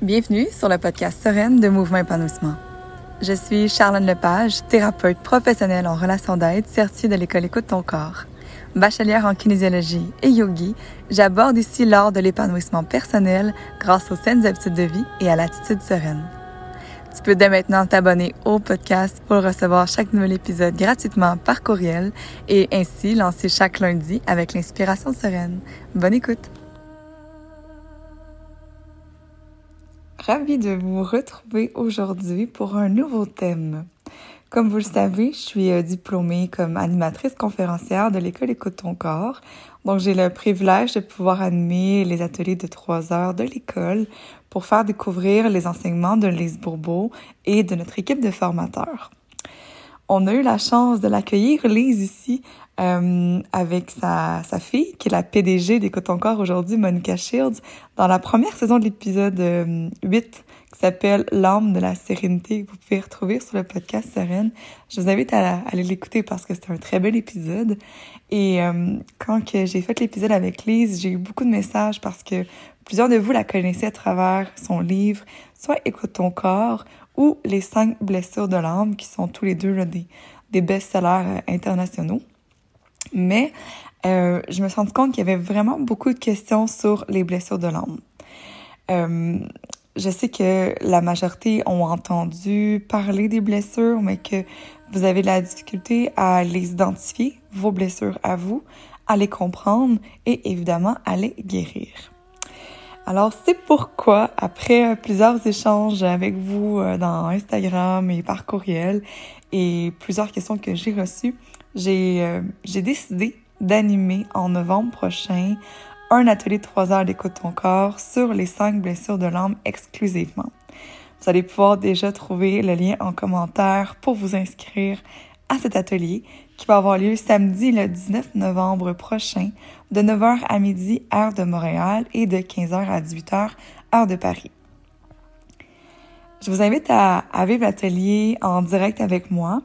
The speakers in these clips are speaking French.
Bienvenue sur le podcast Sereine de Mouvement Épanouissement. Je suis Charlène Lepage, thérapeute professionnelle en relations d'aide certifiée de l'école Écoute ton corps. Bachelière en kinésiologie et yogi, j'aborde ici l'art de l'épanouissement personnel grâce aux saines habitudes de vie et à l'attitude sereine. Tu peux dès maintenant t'abonner au podcast pour recevoir chaque nouvel épisode gratuitement par courriel et ainsi lancer chaque lundi avec l'inspiration sereine. Bonne écoute! Ravie de vous retrouver aujourd'hui pour un nouveau thème. Comme vous le savez, je suis euh, diplômée comme animatrice conférencière de l'école Écoute ton corps. Donc, j'ai le privilège de pouvoir animer les ateliers de trois heures de l'école pour faire découvrir les enseignements de Lise Bourbeau et de notre équipe de formateurs. On a eu la chance de l'accueillir, Lise, ici, euh, avec sa, sa fille, qui est la PDG d'Écoute encore aujourd'hui, Monica Shields, dans la première saison de l'épisode 8, euh, qui s'appelle L'âme de la sérénité, que vous pouvez retrouver sur le podcast Sereine. Je vous invite à, aller l'écouter parce que c'est un très bel épisode. Et euh, quand que j'ai fait l'épisode avec Lise, j'ai eu beaucoup de messages parce que plusieurs de vous la connaissez à travers son livre, soit Écoute ton corps ou Les cinq blessures de l'âme, qui sont tous les deux là, des, des best-sellers internationaux. Mais euh, je me suis rendu compte qu'il y avait vraiment beaucoup de questions sur les blessures de l'âme. Euh, je sais que la majorité ont entendu parler des blessures, mais que vous avez de la difficulté à les identifier, vos blessures à vous, à les comprendre et évidemment à les guérir. Alors c'est pourquoi, après plusieurs échanges avec vous euh, dans Instagram et par courriel et plusieurs questions que j'ai reçues, j'ai euh, j'ai décidé d'animer en novembre prochain un atelier de trois heures d'écoute ton corps sur les cinq blessures de l'âme exclusivement. Vous allez pouvoir déjà trouver le lien en commentaire pour vous inscrire à cet atelier qui va avoir lieu samedi le 19 novembre prochain de 9h à midi heure de Montréal et de 15h à 18h heure de Paris. Je vous invite à vivre l'atelier en direct avec moi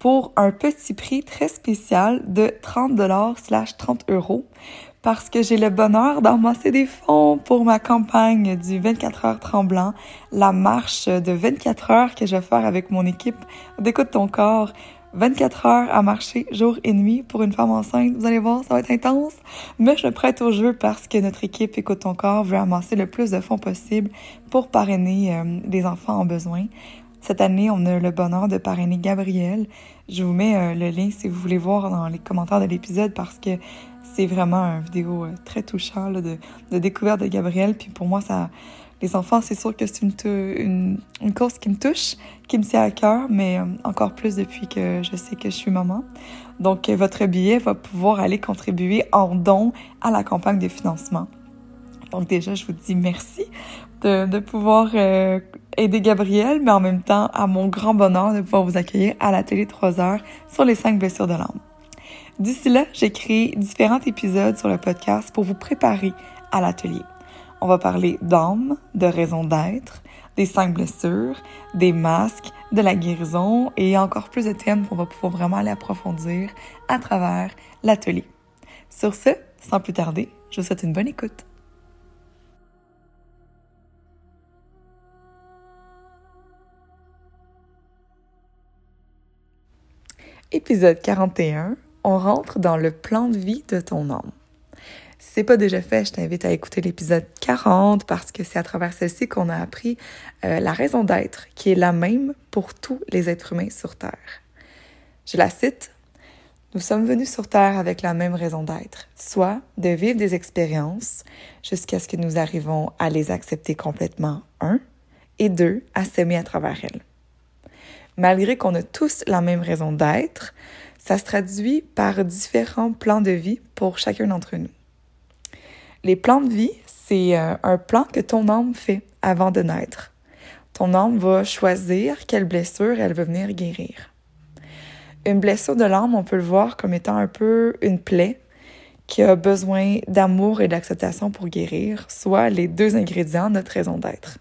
pour un petit prix très spécial de 30 dollars slash 30 euros parce que j'ai le bonheur d'amasser des fonds pour ma campagne du 24 heures tremblant, la marche de 24 heures que je vais faire avec mon équipe d'écoute ton corps. 24 heures à marcher jour et nuit pour une femme enceinte. Vous allez voir, ça va être intense. Mais je me prête au jeu parce que notre équipe Écoute ton corps veut amasser le plus de fonds possible pour parrainer euh, les enfants en besoin. Cette année, on a le bonheur de parrainer Gabriel. Je vous mets euh, le lien si vous voulez voir dans les commentaires de l'épisode parce que c'est vraiment une vidéo euh, très touchant de, découverte de Gabriel. Puis pour moi, ça, les enfants, c'est sûr que c'est une, course qui me touche, qui me tient à cœur, mais euh, encore plus depuis que je sais que je suis maman. Donc, votre billet va pouvoir aller contribuer en don à la campagne de financement. Donc déjà, je vous dis merci de, de pouvoir euh, aider Gabriel, mais en même temps, à mon grand bonheur de pouvoir vous accueillir à l'atelier 3 heures sur les cinq blessures de l'âme. D'ici là, j'ai créé différents épisodes sur le podcast pour vous préparer à l'atelier. On va parler d'âme, de raison d'être, des cinq blessures, des masques, de la guérison et encore plus de thèmes qu'on va pouvoir vraiment aller approfondir à travers l'atelier. Sur ce, sans plus tarder, je vous souhaite une bonne écoute. Épisode 41. On rentre dans le plan de vie de ton âme. Si c'est pas déjà fait, je t'invite à écouter l'épisode 40 parce que c'est à travers celle-ci qu'on a appris euh, la raison d'être qui est la même pour tous les êtres humains sur Terre. Je la cite. Nous sommes venus sur Terre avec la même raison d'être, soit de vivre des expériences jusqu'à ce que nous arrivons à les accepter complètement, un, et deux, à s'aimer à travers elles malgré qu'on a tous la même raison d'être, ça se traduit par différents plans de vie pour chacun d'entre nous. Les plans de vie, c'est euh, un plan que ton âme fait avant de naître. Ton âme va choisir quelle blessure elle veut venir guérir. Une blessure de l'âme, on peut le voir comme étant un peu une plaie qui a besoin d'amour et d'acceptation pour guérir, soit les deux ingrédients de notre raison d'être.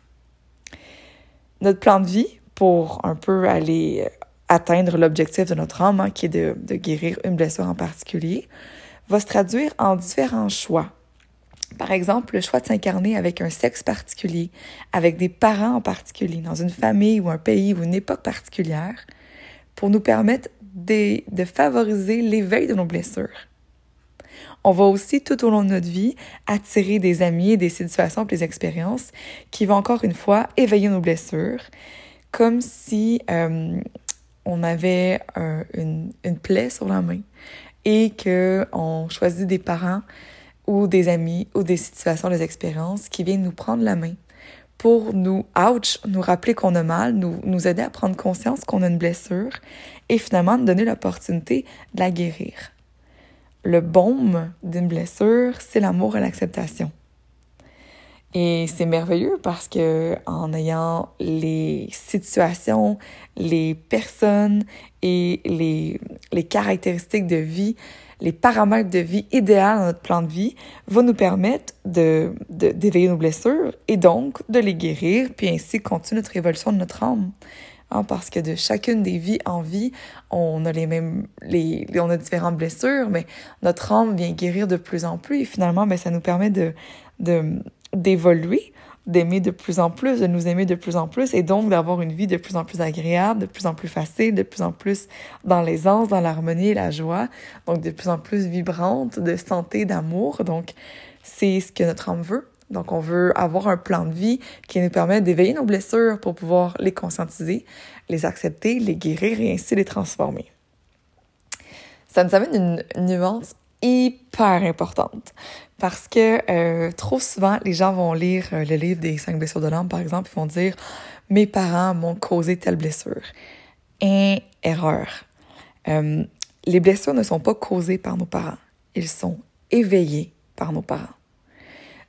Notre plan de vie, pour un peu aller euh, atteindre l'objectif de notre âme, hein, qui est de, guérir une blessure en particulier, va se traduire en différents choix. Par exemple, le choix de s'incarner avec un sexe particulier, avec des parents en particulier, dans une famille ou un pays ou une époque particulière, pour nous permettre de, favoriser l'éveil de nos blessures. On va aussi, tout au long de notre vie, attirer des amis, des situations, des expériences qui vont encore une fois éveiller nos blessures, comme si euh, on avait une, une, plaie sur la main et qu'on choisit des parents ou des amis ou des situations, des expériences qui viennent nous prendre la main pour nous, ouch, nous rappeler qu'on a mal, nous, nous aider à prendre conscience qu'on a une blessure et finalement nous donner l'opportunité de la guérir. Le baume d'une blessure, c'est l'amour et l'acceptation. Et c'est merveilleux parce que en ayant les situations, les personnes et les, les caractéristiques de vie, les paramètres de vie idéales dans notre plan de vie vont nous permettre de, d'éveiller nos blessures et donc de les guérir, puis ainsi continuer notre évolution de notre âme. Hein, parce que de chacune des vies en vie, on a les mêmes, les, on a différentes blessures, mais notre âme vient guérir de plus en plus et finalement, ben, ça nous permet de, de, d'évoluer, d'aimer de plus en plus, de nous aimer de plus en plus et donc d'avoir une vie de plus en plus agréable, de plus en plus facile, de plus en plus dans l'aisance, dans l'harmonie et la joie, donc de plus en plus vibrante, de santé, d'amour. Donc, c'est ce que notre âme veut. Donc, on veut avoir un plan de vie qui nous permet d'éveiller nos blessures pour pouvoir les conscientiser, les accepter, les guérir et ainsi les transformer. Ça nous amène une nuance hyper importante parce que euh, trop souvent, les gens vont lire euh, le livre des cinq blessures de l'âme, par exemple, ils vont dire Mes parents m'ont causé telle blessure. Et erreur. Euh, les blessures ne sont pas causées par nos parents, ils sont éveillés par nos parents.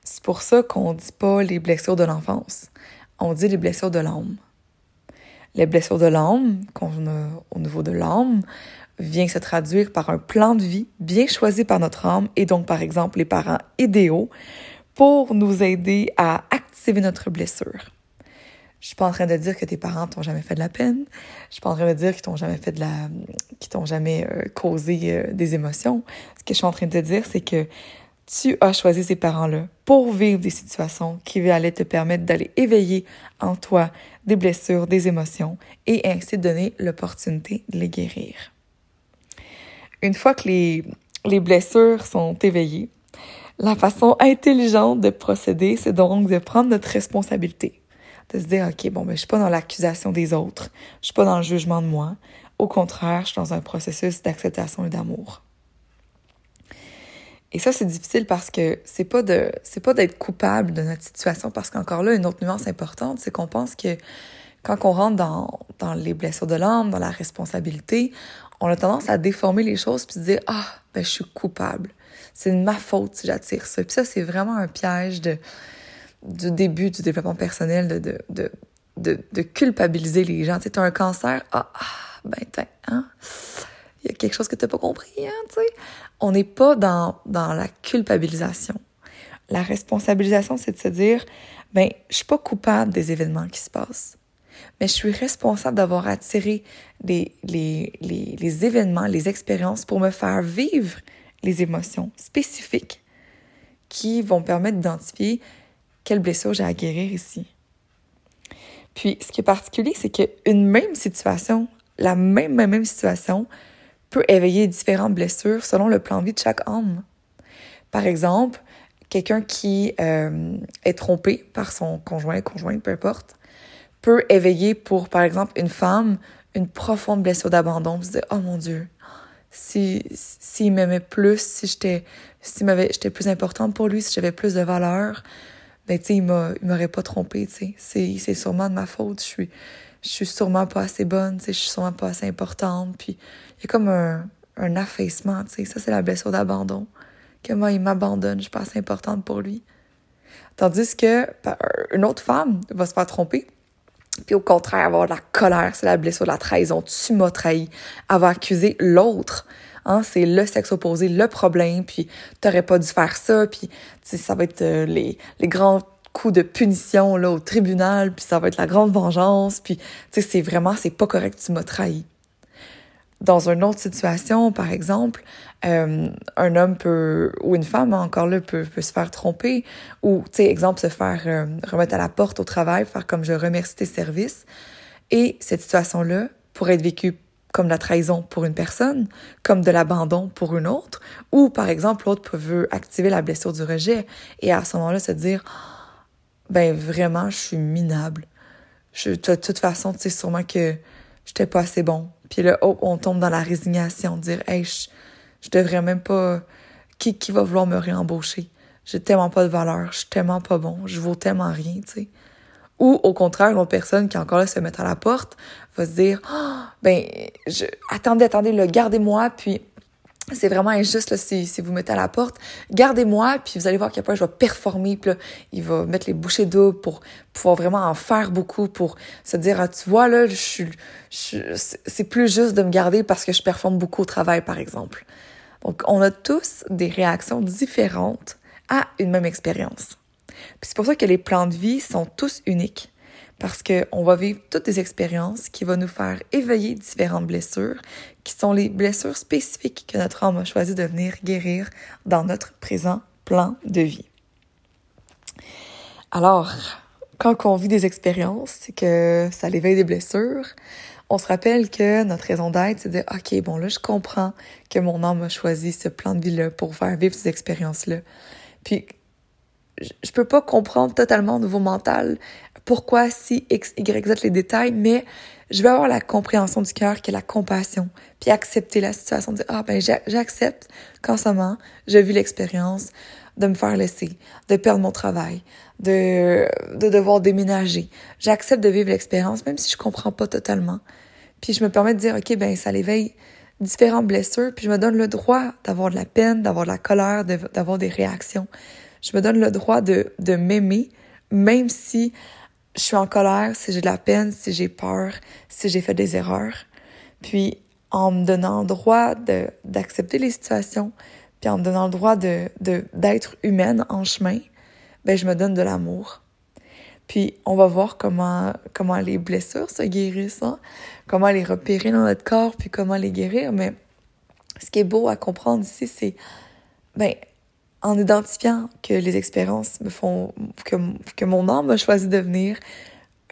C'est pour ça qu'on ne dit pas les blessures de l'enfance, on dit les blessures de l'âme. Les blessures de l'âme, qu'on a au niveau de l'âme, vient se traduire par un plan de vie bien choisi par notre âme et donc par exemple les parents idéaux pour nous aider à activer notre blessure. Je suis pas en train de dire que tes parents t'ont jamais fait de la peine. Je suis pas en train de dire qu'ils t'ont jamais fait de la, qu'ils t'ont jamais euh, causé euh, des émotions. Ce que je suis en train de te dire, c'est que tu as choisi ces parents-là pour vivre des situations qui allaient te permettre d'aller éveiller en toi des blessures, des émotions et ainsi donner l'opportunité de les guérir. Une fois que les, les blessures sont éveillées, la façon intelligente de procéder, c'est donc de prendre notre responsabilité. De se dire, OK, bon, ben, je suis pas dans l'accusation des autres. Je suis pas dans le jugement de moi. Au contraire, je suis dans un processus d'acceptation et d'amour. Et ça, c'est difficile parce que c'est pas de, c'est pas d'être coupable de notre situation parce qu'encore là, une autre nuance importante, c'est qu'on pense que quand on rentre dans, dans les blessures de l'âme, dans la responsabilité, on a tendance à déformer les choses puis dire ah ben je suis coupable. C'est de ma faute si j'attire ça. Puis ça c'est vraiment un piège de du début du développement personnel de de de, culpabiliser les gens. Tu sais as un cancer ah, ah ben tiens hein il y a quelque chose que tu n'as pas compris hein tu sais. On n'est pas dans dans la culpabilisation. La responsabilisation c'est de se dire ben je suis pas coupable des événements qui se passent mais je suis responsable d'avoir attiré les, les, les, les événements, les expériences pour me faire vivre les émotions spécifiques qui vont permettre d'identifier quelle blessure j'ai à guérir ici. Puis, ce qui est particulier, c'est qu'une même situation, la même, même, même situation, peut éveiller différentes blessures selon le plan de vie de chaque homme. Par exemple, quelqu'un qui euh, est trompé par son conjoint, conjointe, peu importe, peut éveiller pour, par exemple, une femme une profonde blessure d'abandon, se dire oh mon Dieu, si s'il m'aimait plus, si j'étais si j'étais plus importante pour lui, si j'avais plus de valeur, ben tu sais il m'aurait pas trompé, tu sais, c'est sûrement de ma faute, je suis je suis sûrement pas assez bonne, tu sais, je suis sûrement pas assez importante, puis il y a comme un un affaissement, tu sais, ça c'est la blessure d'abandon. Moi il m'abandonne, je suis pas assez importante pour lui. Tandis que une autre femme va se faire tromper, puis au contraire, avoir de la colère, c'est la blessure de la trahison. Tu m'as trahi. Avoir accusé l'autre. Hein, c'est le sexe opposé, le problème, puis t'aurais pas dû faire ça, puis ça va être euh, les, les grands coups de punition là au tribunal, puis ça va être la grande vengeance, puis c'est vraiment, c'est pas correct, tu m'as trahi. Dans une autre situation, par exemple, euh, un homme peut, ou une femme encore là, peut, peut se faire tromper, ou, tu sais, exemple, se faire euh, remettre à la porte au travail, faire comme je remercie tes services. Et cette situation-là pourrait être vécue comme de la trahison pour une personne, comme de l'abandon pour une autre, ou par exemple, l'autre peut activer la blessure du rejet et à ce moment-là se dire, ben vraiment, je suis minable. Je, de toute façon, tu sais sûrement que j'étais pas assez bon. Puis là, oh, on tombe dans la résignation, dire, hey, je, je devrais même pas, qui, qui va vouloir me réembaucher? J'ai tellement pas de valeur, je suis tellement pas bon, je vaux tellement rien, tu sais. Ou au contraire, une personne qui encore là se met à la porte va se dire oh, ben je attendez attendez le gardez-moi puis c'est vraiment injuste là, si, vous mettez à la porte. Gardez-moi, puis vous allez voir qu'après, je vais performer. Puis là, il va mettre les bouchées doubles pour pouvoir vraiment en faire beaucoup, pour se dire, ah, tu vois, là, je suis, c'est plus juste de me garder parce que je performe beaucoup au travail, par exemple. Donc, on a tous des réactions différentes à une même expérience. C'est pour ça que les plans de vie sont tous uniques, parce qu'on va vivre toutes des expériences qui vont nous faire éveiller différentes blessures, qui sont les blessures spécifiques que notre âme a choisi de venir guérir dans notre présent plan de vie. Alors, quand on vit des expériences, c'est que ça l'éveille des blessures, on se rappelle que notre raison d'être, c'est de OK, bon là, je comprends que mon âme a choisi ce plan de vie-là pour faire vivre ces expériences-là. Puis je peux pas comprendre totalement au niveau mental pourquoi si X, Y, Z les détails, mais je vais avoir la compréhension du cœur qui est la compassion, puis accepter la situation, dire ah ben j'accepte qu'en ce moment, j'ai vu l'expérience de me faire laisser, de perdre mon travail, de, de devoir déménager. J'accepte de vivre l'expérience, même si je comprends pas totalement. Puis je me permets de dire, OK, ben ça l'éveille différentes blessures, puis je me donne le droit d'avoir de la peine, d'avoir de la colère, d'avoir des réactions. Je me donne le droit de, de m'aimer, même si je suis en colère, si j'ai de la peine, si j'ai peur, si j'ai fait des erreurs. Puis en me donnant le droit d'accepter les situations, puis en me donnant le droit de, de, d'être humaine en chemin, ben je me donne de l'amour. Puis on va voir comment, comment les blessures se guérissent, hein? comment les repérer dans notre corps, puis comment les guérir. Mais ce qui est beau à comprendre ici, c'est ben en identifiant que les expériences me font, que, que mon âme a choisi de venir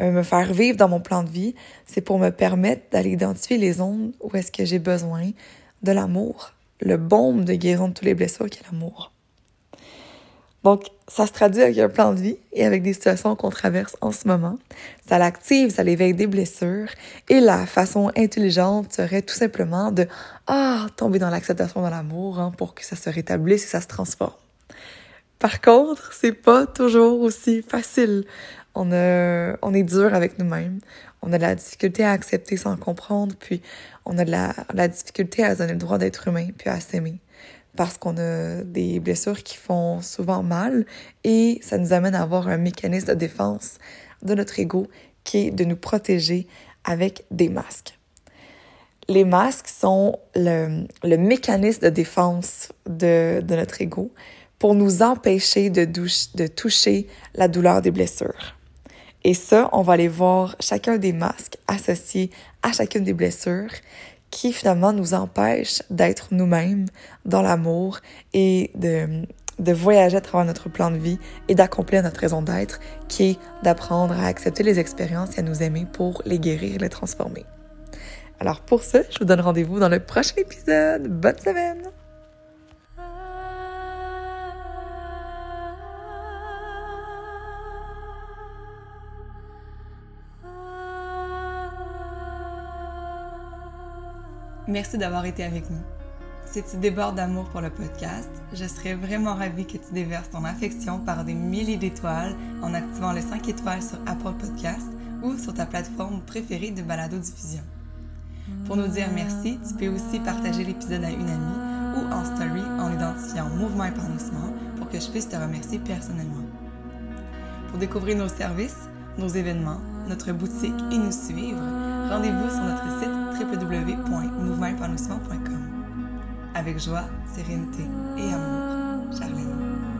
euh, me faire vivre dans mon plan de vie, c'est pour me permettre d'aller identifier les zones où est-ce que j'ai besoin de l'amour, le baume de guérison de toutes les blessures qui est l'amour. Donc, ça se traduit avec un plan de vie et avec des situations qu'on traverse en ce moment. Ça l'active, ça l'éveille des blessures. Et la façon intelligente serait tout simplement de ah, tomber dans l'acceptation de l'amour hein, pour que ça se rétablisse et ça se transforme. Par contre, c'est pas toujours aussi facile. On, a, on est dur avec nous-mêmes. On a de la difficulté à accepter sans comprendre, puis on a de la, la difficulté à se donner le droit d'être humain, puis à s'aimer parce qu'on a des blessures qui font souvent mal et ça nous amène à avoir un mécanisme de défense de notre ego qui est de nous protéger avec des masques. Les masques sont le, mécanisme de défense de, notre ego pour nous empêcher de toucher la douleur des blessures. Et ça, on va aller voir chacun des masques associés à chacune des blessures qui finalement nous empêche d'être nous-mêmes dans l'amour et de, de voyager à travers notre plan de vie et d'accomplir notre raison d'être, qui est d'apprendre à accepter les expériences et à nous aimer pour les guérir et les transformer. Alors pour ça, je vous donne rendez-vous dans le prochain épisode. Bonne semaine! Merci d'avoir été avec nous. Si tu débordes d'amour pour le podcast, je serais vraiment ravie que tu déverses ton affection par des milliers d'étoiles en activant les 5 étoiles sur Apple Podcast ou sur ta plateforme préférée de balado-diffusion. Pour nous dire merci, tu peux aussi partager l'épisode à une amie ou en story en identifiant Mouvement Épanouissement pour que je puisse te remercier personnellement. Pour découvrir nos services, nos événements, notre boutique et nous suivre, rendez-vous sur notre site www.mouvementépanouissement.com. Avec joie, sérénité et amour, Charlène.